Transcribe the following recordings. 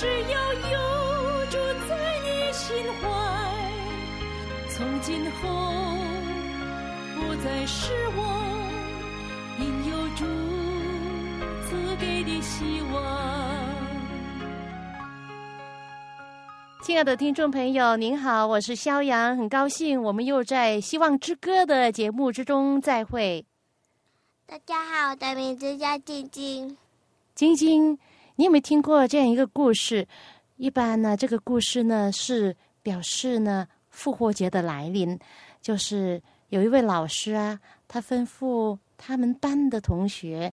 只要有住在你心怀，从今后不再是我，因有主赐给的希望。亲爱的听众朋友，您好，我是肖阳，很高兴我们又在《希望之歌》的节目之中再会。大家好，我的名字叫晶晶。晶晶。你有没有听过这样一个故事？一般呢，这个故事呢是表示呢复活节的来临。就是有一位老师啊，他吩咐他们班的同学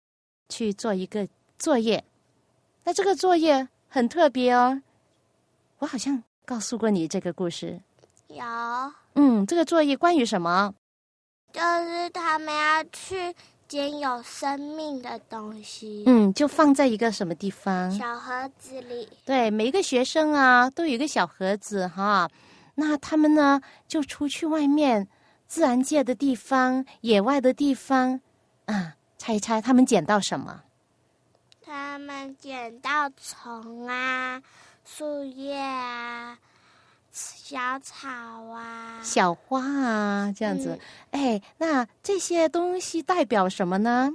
去做一个作业。那这个作业很特别哦，我好像告诉过你这个故事。有。嗯，这个作业关于什么？就是他们要去。捡有生命的东西，嗯，就放在一个什么地方？小盒子里。对，每一个学生啊，都有一个小盒子哈。那他们呢，就出去外面自然界的地方、野外的地方，啊，猜一猜他们捡到什么？他们捡到虫啊，树叶啊。小草啊，小花啊，这样子，哎，那这些东西代表什么呢？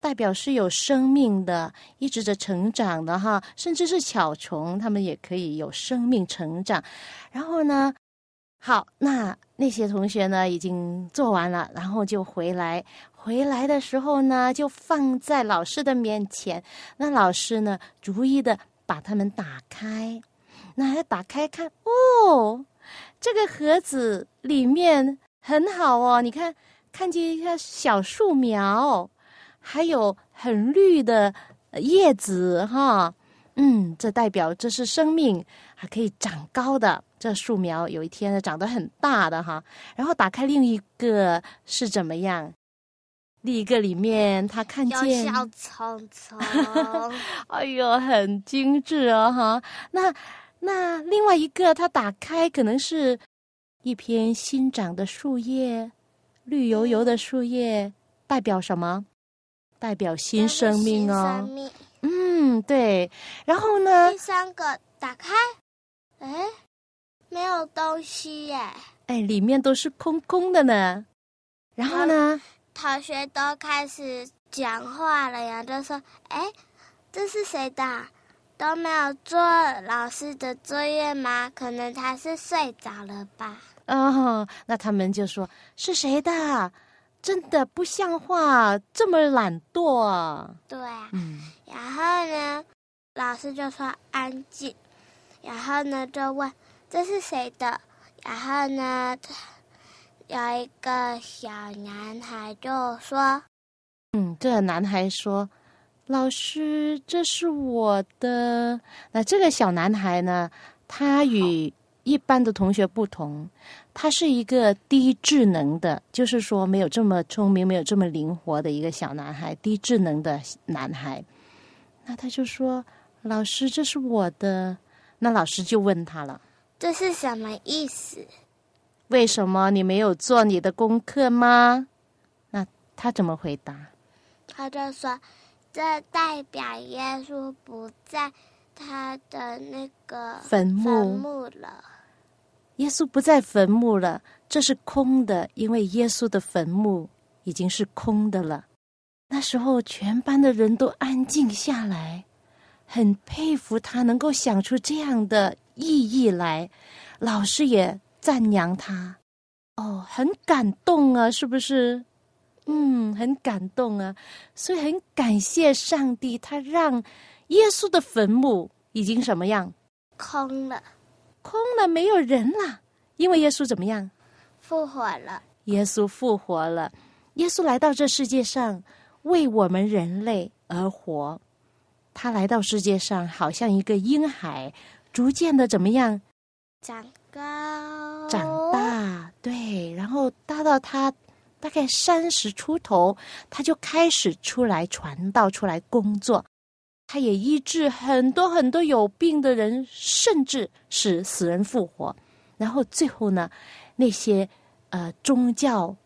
代表是有生命的，一直在成长的哈，甚至是小虫，它们也可以有生命成长。然后呢，好，那那些同学呢，已经做完了，然后就回来，回来的时候呢，就放在老师的面前。那老师呢，逐一的把它们打开。那打开看哦，这个盒子里面很好哦。你看，看见一下小树苗，还有很绿的叶子哈。嗯，这代表这是生命，还可以长高的。这树苗有一天呢，长得很大的哈。然后打开另一个是怎么样？另一个里面他看见小虫虫，哎呦，很精致哦哈。那。那另外一个，它打开可能是一片新长的树叶，绿油油的树叶，代表什么？代表新生命哦。嗯，对。然后呢？第三个打开，哎，没有东西耶。哎，里面都是空空的呢。然后呢？同学都开始讲话了呀，就说：“哎，这是谁的？”都没有做老师的作业吗？可能他是睡着了吧。哦，那他们就说是谁的？真的不像话，这么懒惰。对，嗯。然后呢，老师就说安静。然后呢，就问这是谁的？然后呢，有一个小男孩就说：“嗯，这个男孩说。”老师，这是我的。那这个小男孩呢？他与一般的同学不同，他是一个低智能的，就是说没有这么聪明、没有这么灵活的一个小男孩，低智能的男孩。那他就说：“老师，这是我的。”那老师就问他了：“这是什么意思？为什么你没有做你的功课吗？”那他怎么回答？他就说。这代表耶稣不在他的那个坟墓了。耶稣不在坟墓了，这是空的，因为耶稣的坟墓已经是空的了。那时候，全班的人都安静下来，很佩服他能够想出这样的意义来。老师也赞扬他，哦，很感动啊，是不是？嗯，很感动啊，所以很感谢上帝，他让耶稣的坟墓已经什么样？空了，空了，没有人了。因为耶稣怎么样？复活了。耶稣复活了，耶稣来到这世界上为我们人类而活。他来到世界上，好像一个婴孩，逐渐的怎么样长高，长大？对，然后大到他大概三十出头，他就开始出来传道，出来工作。他也医治很多很多有病的人，甚至使死人复活。然后最后呢，那些呃宗教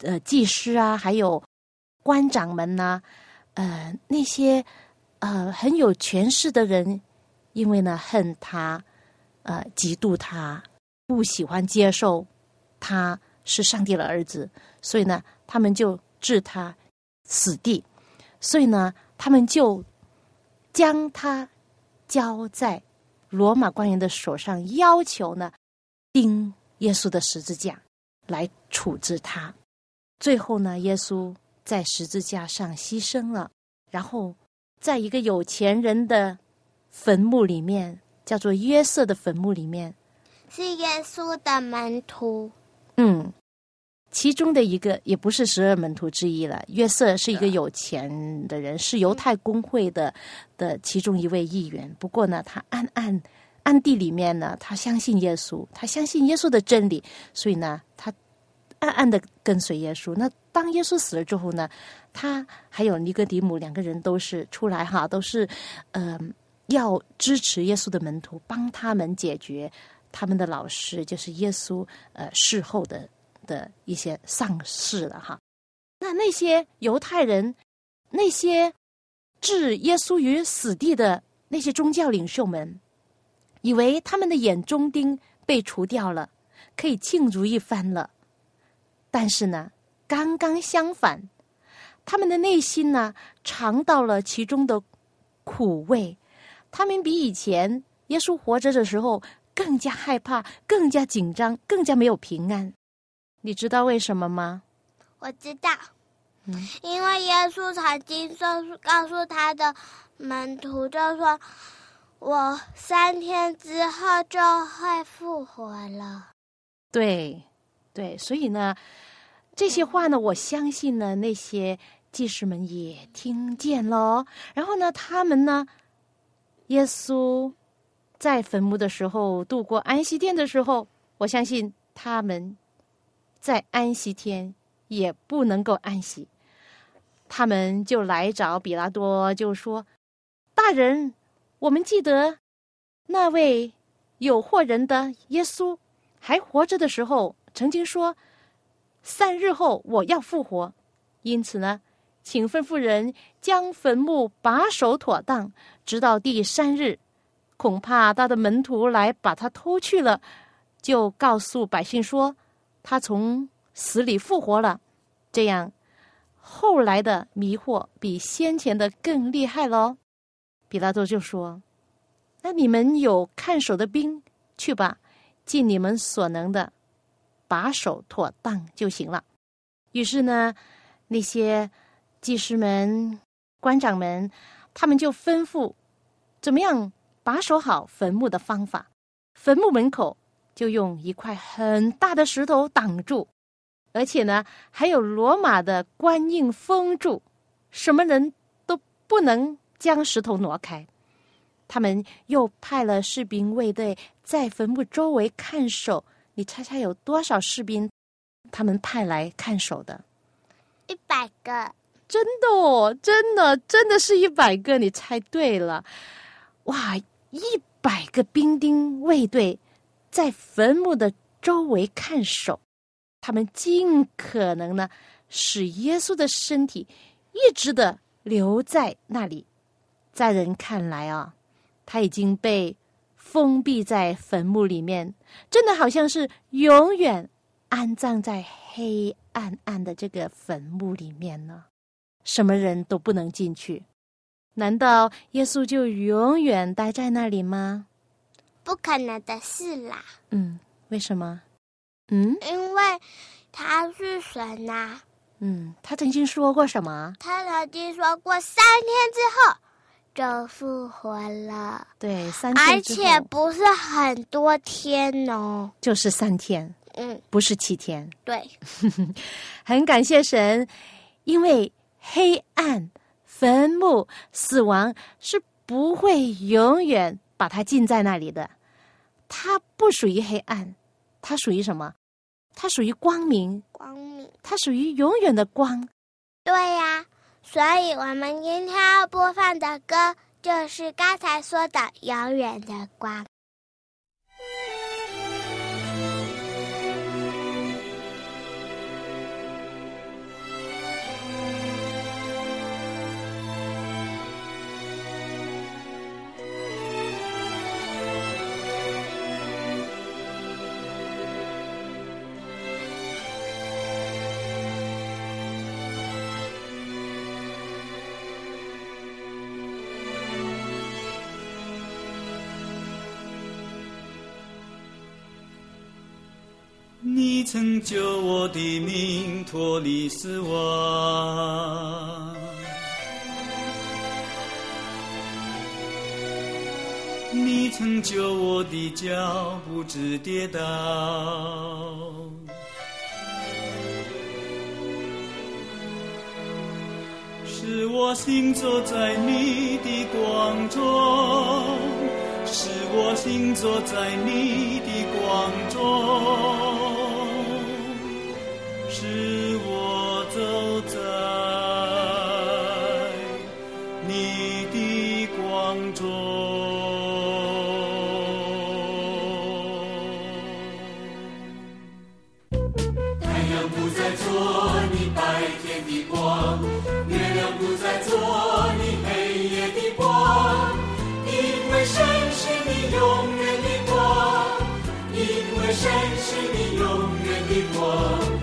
呃祭师啊，还有官长们呢、呃那些呃很有权势的人，因为呢恨他，呃嫉妒他，不喜欢接受他是上帝的儿子，所以呢他们就置他死地，所以呢他们就将他交在罗马官员的手上，要求呢钉耶稣的十字架来处置他。最后呢，耶稣在十字架上牺牲了，然后在一个有钱人的坟墓里面，叫做约瑟的坟墓里面，是耶稣的门徒。嗯，其中的一个也不是十二门徒之一了。约瑟是一个有钱的人，是犹太公会的的其中一位议员。不过呢，他暗暗暗地里面呢，他相信耶稣，他相信耶稣的真理，所以呢，他暗暗的跟随耶稣。那当耶稣死了之后呢，他还有尼哥底母两个人都是出来哈，都是呃要支持耶稣的门徒，帮他们解决他们的老师，就是耶稣呃事后的的一些丧事了哈。那那些犹太人，那些置耶稣于死地的那些宗教领袖们，以为他们的眼中钉被除掉了，可以庆祝一番了。但是呢，刚刚相反，他们的内心呢尝到了其中的苦味，他们比以前耶稣活着的时候更加害怕、更加紧张、更加没有平安。你知道为什么吗？我知道，嗯因为耶稣曾经告诉告诉他的门徒，就说：“我三天之后就会复活了。对，对，所以呢，这些话呢，我相信呢，那些祭司们也听见了。然后呢，他们呢，耶稣在坟墓的时候度过安息天的时候，我相信他们在安息天也不能够安息，他们就来找比拉多，就说：“大人，我们记得那位有祸人的耶稣。”还活着的时候，曾经说三日后我要复活，因此呢，请吩咐人将坟墓把守妥当，直到第三日，恐怕他的门徒来把他偷去了，就告诉百姓说他从死里复活了。这样，后来的迷惑比先前的更厉害喽。比拉多就说：“那你们有看守的兵，去吧。”尽你们所能的把守妥当就行了。于是呢，那些祭司们、官长们，他们就吩咐怎么样把守好坟墓的方法。坟墓门口就用一块很大的石头挡住，而且呢，还有罗马的官印封住，什么人都不能将石头挪开。他们又派了士兵卫队在坟墓周围看守。你猜猜有多少士兵？他们派来看守的？一百个，真的哦，真的，真的是一百个。你猜对了，哇！一百个兵丁卫队在坟墓的周围看守，他们尽可能呢，使耶稣的身体一直的留在那里。在人看来啊。他已经被封闭在坟墓里面，真的好像是永远安葬在黑暗暗的这个坟墓里面呢，什么人都不能进去。难道耶稣就永远待在那里吗？不可能的事啦。嗯，为什么？嗯因为他是神呐、啊，嗯，他曾经说过什么？他曾经说过三天之后。就复活了，对，三天而且不是很多天哦，就是三天，嗯，不是七天。对，很感谢神，因为黑暗、坟墓死亡是不会永远把它禁在那里的。它不属于黑暗它属于什么？它属于光明。光明。它属于永远的光。对呀所以我们今天要播放的歌就是刚才说的永远的光。你曾救我的命，脱离死亡。你曾救我的脚，不知跌倒。使我行走在你的光中，使我行走在你的光中。我。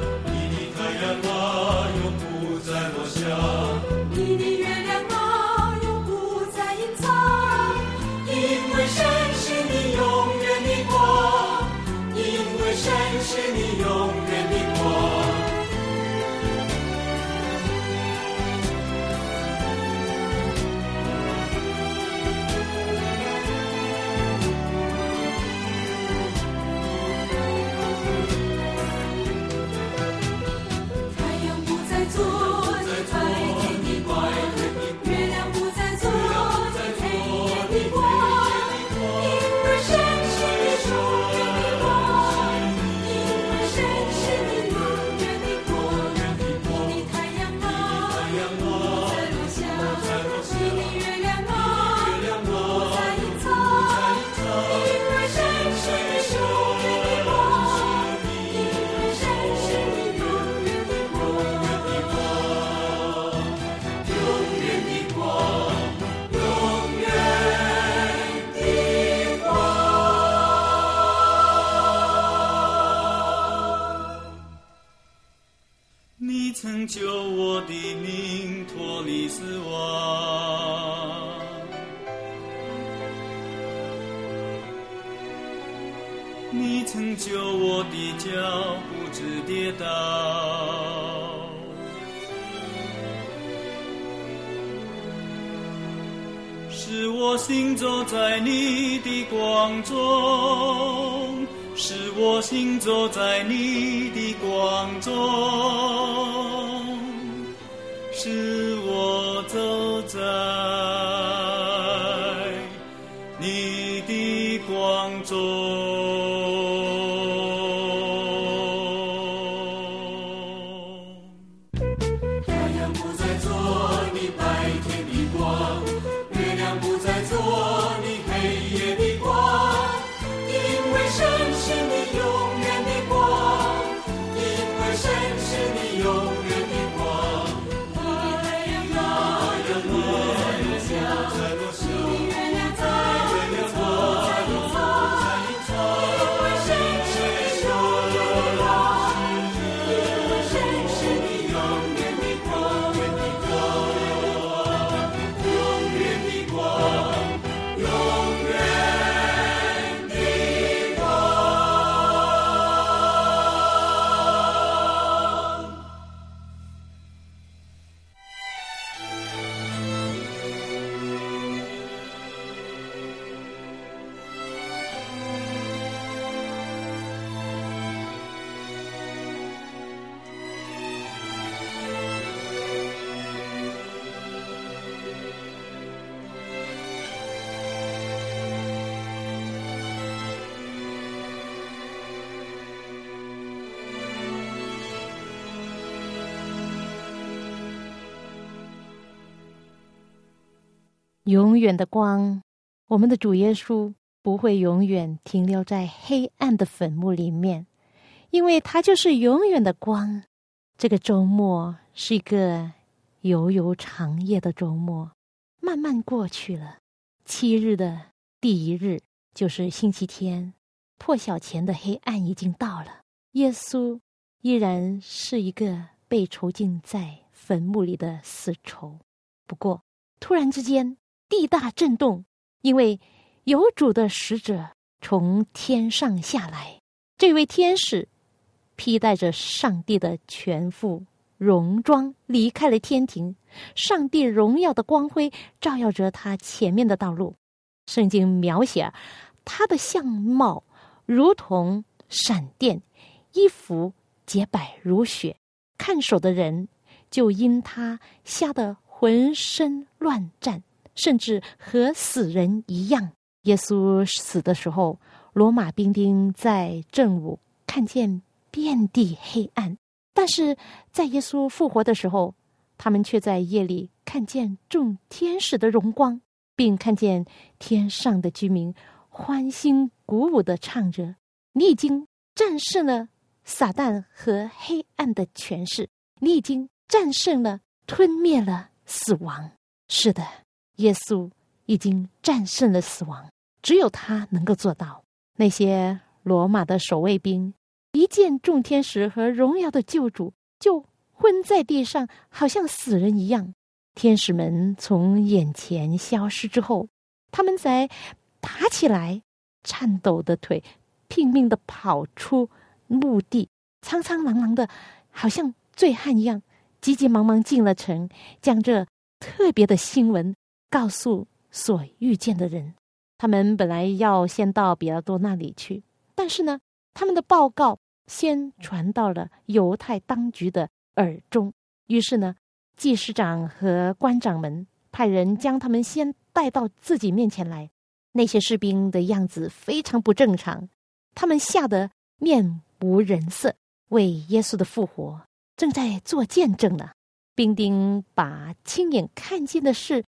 光中，使我行走在你的光中，使我走在。永远的光我们的主耶稣不会永远停留在黑暗的坟墓里面，因为他就是永远的光。这个周末是一个悠悠长夜的周末，慢慢过去了。七日的第一日就是星期天，破晓前的黑暗已经到了。耶稣依然是一个被囚禁在坟墓里的死囚。不过，突然之间，地大震动，因为有主的使者从天上下来。这位天使披戴着上帝的全副戎装，离开了天庭。上帝荣耀的光辉照耀着他前面的道路。圣经描写他的相貌如同闪电，衣服洁白如雪。看守的人就因他吓得浑身乱颤，甚至和死人一样。耶稣死的时候，罗马兵丁在正午看见遍地黑暗，但是在耶稣复活的时候。他们却在夜里看见众天使的荣光，并看见天上的居民欢欣鼓舞的唱着：“你已经战胜了撒旦和黑暗的权势，你已经战胜了、吞灭了死亡。”是的，耶稣已经战胜了死亡，只有他能够做到。那些罗马的守卫兵一见众天使和荣耀的救主，就。昏在地上，好像死人一样。天使们从眼前消失之后，他们才爬起来，颤抖的腿拼命的跑出墓地，苍苍狼狼的，好像醉汉一样，急急忙忙进了城，将这特别的新闻告诉所遇见的人。他们本来要先到比拉多那里去，但是呢，他们的报告先传到了犹太当局的。耳中，于是呢，祭司长和官长们派人将他们先带到自己面前来。那些士兵的样子非常不正常，他们吓得面无人色，为耶稣的复活正在做见证呢。兵丁把亲眼看见的事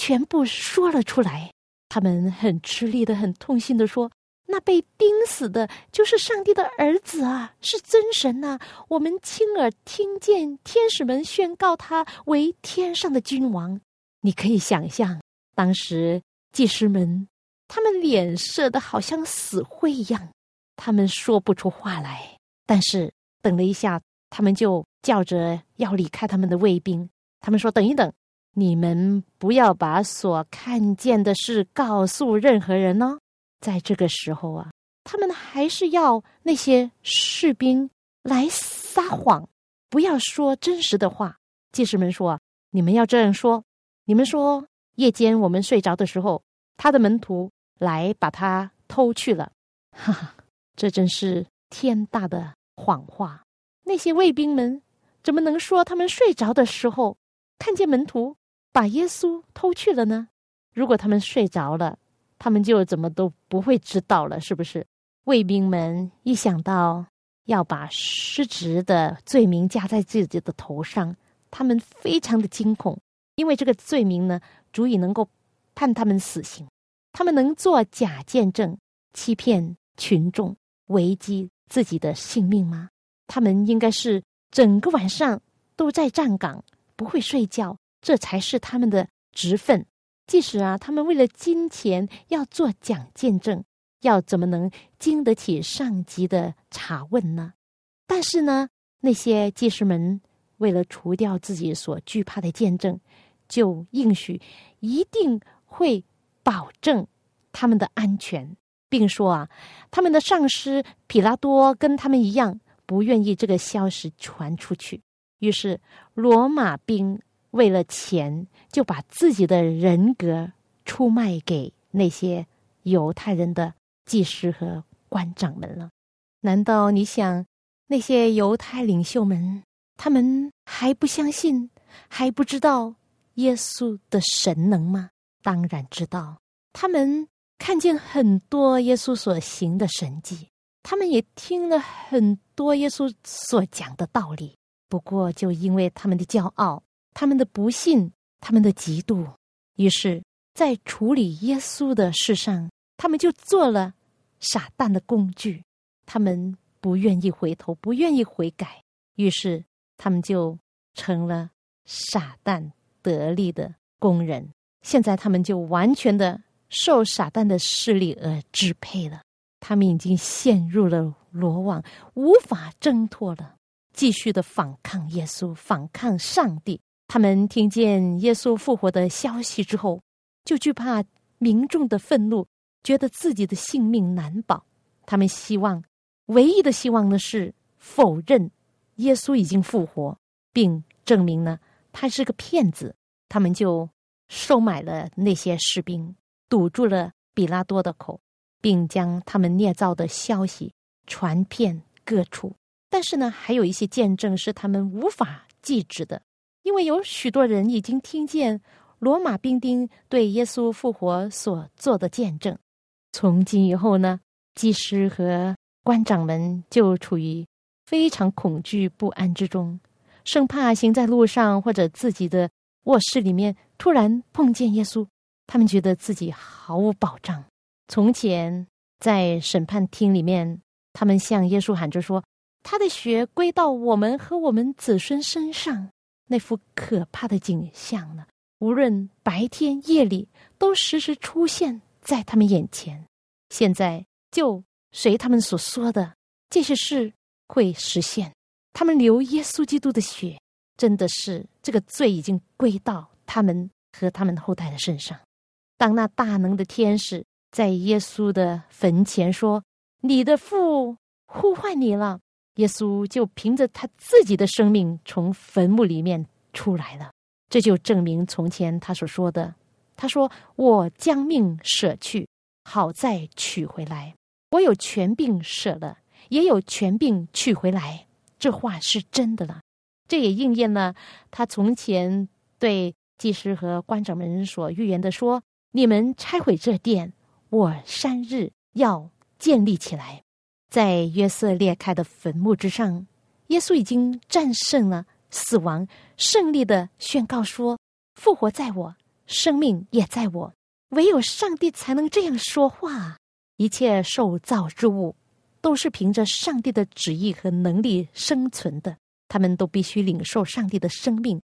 全部说了出来，他们很吃力的、很痛心的说。那被钉死的就是上帝的儿子啊，是真神呐！我们亲耳听见天使们宣告他为天上的君王。你可以想象，当时祭司们他们脸色的好像死灰一样，他们说不出话来。但是等了一下，他们就叫着要离开他们的卫兵。他们说：“等一等，你们不要把所看见的事告诉任何人哦。”在这个时候啊，他们还是要那些士兵来撒谎，不要说真实的话。祭司们说：“你们要这样说，你们说夜间我们睡着的时候，他的门徒来把他偷去了。”哈哈，这真是天大的谎话！那些卫兵们怎么能说他们睡着的时候看见门徒把耶稣偷去了呢？如果他们睡着了，他们就怎么都不会知道了，是不是？卫兵们一想到要把失职的罪名加在自己的头上，他们非常的惊恐，因为这个罪名呢，足以能够判他们死刑。他们能做假见证，欺骗群众，危及自己的性命吗？他们应该是整个晚上都在站岗，不会睡觉，这才是他们的职分。即使啊，他们为了金钱要做假见证，要怎么能经得起上级的查问呢？但是呢，那些祭司们为了除掉自己所惧怕的见证，就应许一定会保证他们的安全，并说啊，他们的上司皮拉多跟他们一样，不愿意这个消息传出去。于是罗马兵。为了钱，就把自己的人格出卖给那些犹太人的祭司和官长们了。难道你想那些犹太领袖们，他们还不相信，还不知道耶稣的神能吗？当然知道。他们看见很多耶稣所行的神迹，他们也听了很多耶稣所讲的道理。不过，就因为他们的骄傲。他们的不信，他们的嫉妒，于是在处理耶稣的事上，他们就做了傻蛋的工具。他们不愿意回头，不愿意悔改，于是他们就成了傻蛋得力的工人。现在他们就完全的受傻蛋的势力而支配了。他们已经陷入了罗网，无法挣脱了，继续的反抗耶稣，反抗上帝。他们听见耶稣复活的消息之后，就惧怕民众的愤怒，觉得自己的性命难保。他们希望，唯一的希望呢是否认耶稣已经复活，并证明呢他是个骗子。他们就收买了那些士兵，堵住了比拉多的口。并将他们捏造的消息传遍各处，但是呢，还有一些见证是他们无法记止的，因为有许多人已经听见罗马兵丁对耶稣复活所做的见证。从今以后呢，祭司和官长们就处于非常恐惧不安之中，生怕行在路上或者自己的卧室里面突然碰见耶稣，他们觉得自己毫无保障。从前在审判厅里面，他们向耶稣喊着说：“他的血归到我们和我们子孙身上。”那幅可怕的景象呢，无论白天夜里，都时时出现在他们眼前。现在就随他们所说的，这些事会实现。他们流耶稣基督的血，真的是这个罪已经归到他们和他们后代的身上。当那大能的天使。在耶稣的坟前说：“你的父呼唤你了。”耶稣就凭着他自己的生命从坟墓里面出来了。这就证明从前他所说的：“他说我将命舍去，好再取回来。我有权柄舍了，也有权柄取回来。”这话是真的了。这也应验了他从前对祭司和官长们所预言的说：“你们拆毁这殿。”我三日要建立起来，在约瑟裂开的坟墓之上，耶稣已经战胜了死亡，胜利的宣告说：“复活在我，生命也在我。唯有上帝才能这样说话。一切受造之物都是凭着上帝的旨意和能力生存的，他们都必须领受上帝的生命。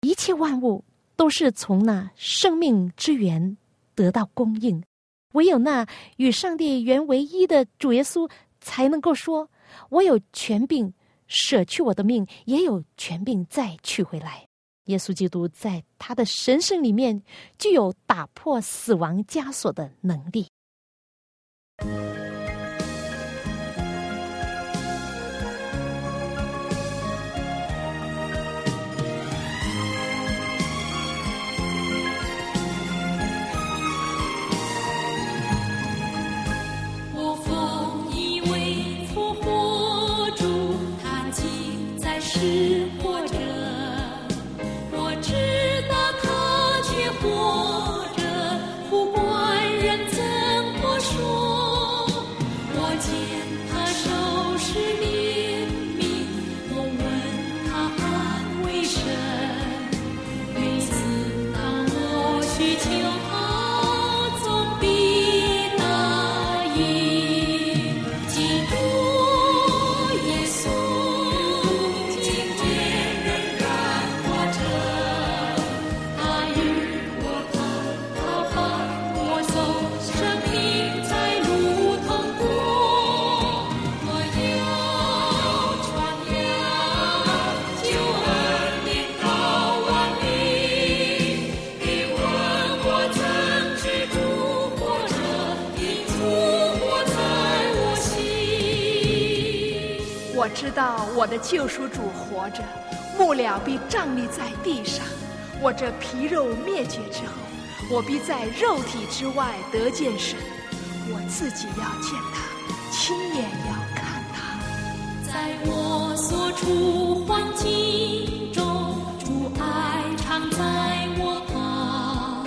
一切万物都是从那生命之源得到供应。”唯有那与上帝原为一的主耶稣，才能够说：“我有权柄舍去我的命，也有权柄再取回来。”耶稣基督在他的神圣里面，具有打破死亡枷锁的能力。知道我的救赎主活着，木了必站立在地上。我这皮肉灭绝之后，我必在肉体之外得见神。我自己要见他，亲眼要看他。在我所处环境中，主爱常在我旁。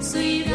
虽然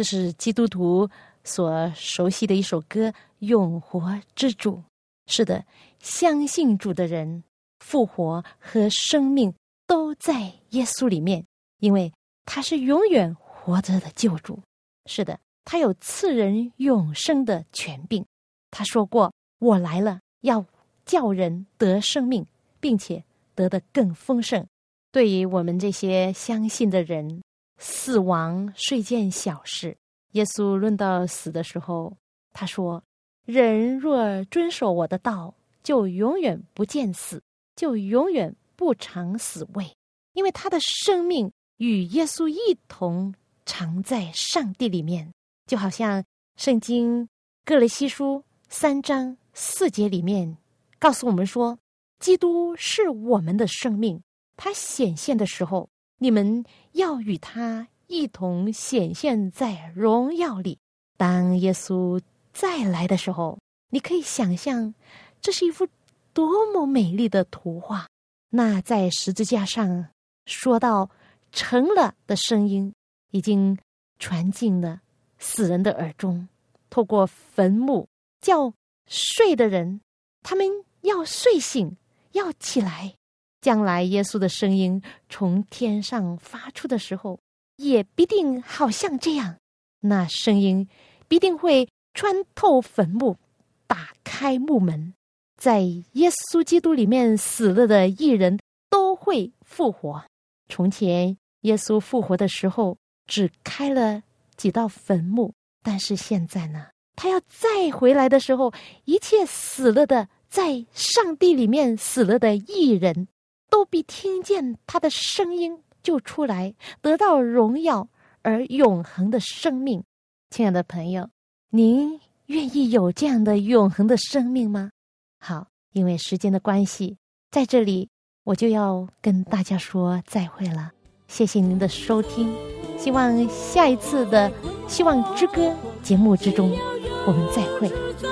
这是基督徒所熟悉的一首歌《永活之主》。是的，相信主的人，复活和生命都在耶稣里面，因为他是永远活着的救主。是的，他有赐人永生的权柄。他说过：“我来了，要叫人得生命，并且得的更丰盛。”对于我们这些相信的人，死亡是一件小事。耶稣论到死的时候，他说：“人若遵守我的道，就永远不见死，就永远不尝死味，因为他的生命与耶稣一同藏在上帝里面。”就好像圣经哥雷西书三章四节里面告诉我们说：“基督是我们的生命。”他显现的时候，你们要与他一同显现在荣耀里。当耶稣再来的时候，你可以想象，这是一幅多么美丽的图画。那在十字架上说到成了的声音，已经传进了死人的耳中，透过坟墓叫睡的人，他们要睡醒，要起来。将来耶稣的声音从天上发出的时候，也必定好像这样。那声音必定会穿透坟墓，打开墓门，在耶稣基督里面死了的艺人都会复活。从前耶稣复活的时候，只开了几道坟墓，但是现在呢，他要再回来的时候，一切死了的，在上帝里面死了的艺人。都必听见他的声音就出来，得到荣耀而永恒的生命。亲爱的朋友，您愿意有这样的永恒的生命吗？好，因为时间的关系，在这里我就要跟大家说再会了。谢谢您的收听，希望下一次的《希望之歌》节目之中，我们再会。